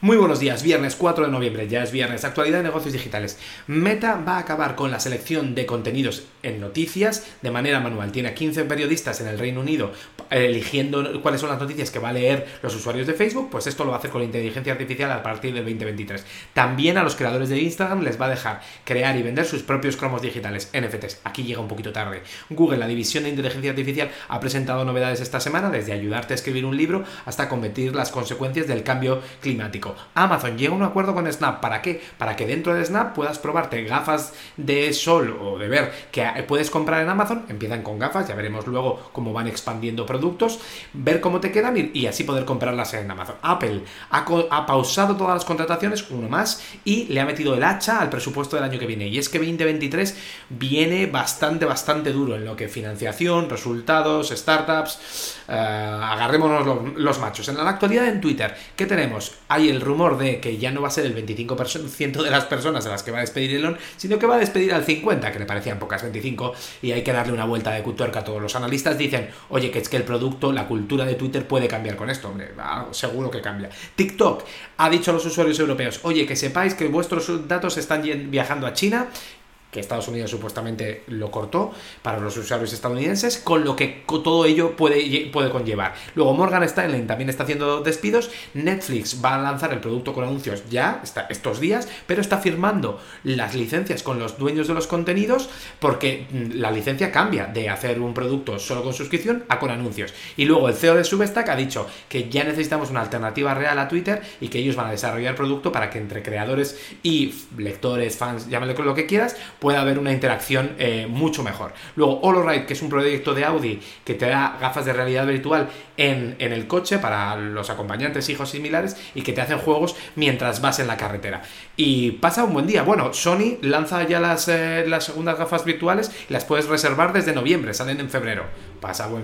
Muy buenos días, viernes 4 de noviembre, ya es viernes, actualidad de negocios digitales. Meta va a acabar con la selección de contenidos en noticias de manera manual. Tiene a 15 periodistas en el Reino Unido eligiendo cuáles son las noticias que va a leer los usuarios de Facebook, pues esto lo va a hacer con la inteligencia artificial a partir del 2023. También a los creadores de Instagram les va a dejar crear y vender sus propios cromos digitales, NFTs. Aquí llega un poquito tarde. Google, la división de inteligencia artificial, ha presentado novedades esta semana, desde ayudarte a escribir un libro hasta combatir las consecuencias del cambio climático. Amazon llega a un acuerdo con Snap. ¿Para qué? Para que dentro de Snap puedas probarte gafas de sol o de ver que puedes comprar en Amazon. Empiezan con gafas, ya veremos luego cómo van expandiendo productos, ver cómo te quedan y, así poder comprarlas en Amazon. Apple ha, pausado todas las contrataciones, uno más, y le ha metido el hacha al presupuesto del año que viene. Y es que 2023 viene bastante, bastante duro en lo que financiación, resultados, startups. Eh, agarrémonos los, machos. En la actualidad en Twitter, ¿qué tenemos? Hay el rumor de que ya no va a ser el 25% de las personas a las que va a despedir Elon, sino que va a despedir al 50%, que le parecían pocas 25%, y hay que darle una vuelta de cutuerca a todos los analistas. Dicen, oye, que es que el producto, la cultura de Twitter puede cambiar con esto, hombre, seguro que cambia. TikTok ha dicho a los usuarios europeos, oye, que sepáis que vuestros datos están viajando a China que Estados Unidos supuestamente lo cortó para los usuarios estadounidenses, con lo que todo ello puede, puede conllevar. Luego Morgan Stanley también está haciendo despidos, Netflix va a lanzar el producto con anuncios ya estos días, pero está firmando las licencias con los dueños de los contenidos porque mm, la licencia cambia de hacer un producto solo con suscripción a con anuncios. Y luego el CEO de Substack ha dicho que ya necesitamos una alternativa real a Twitter y que ellos van a desarrollar producto para que entre creadores y lectores, fans, llámale lo que quieras, puede haber una interacción eh, mucho mejor. Luego, HoloRide, que es un proyecto de Audi que te da gafas de realidad virtual en, el coche para los acompañantes, hijos similares, y que te hacen juegos mientras vas en la carretera. Y pasa un buen día. Bueno, Sony lanza ya las, eh, las segundas gafas virtuales y las puedes reservar desde noviembre, salen en febrero. Pasa buen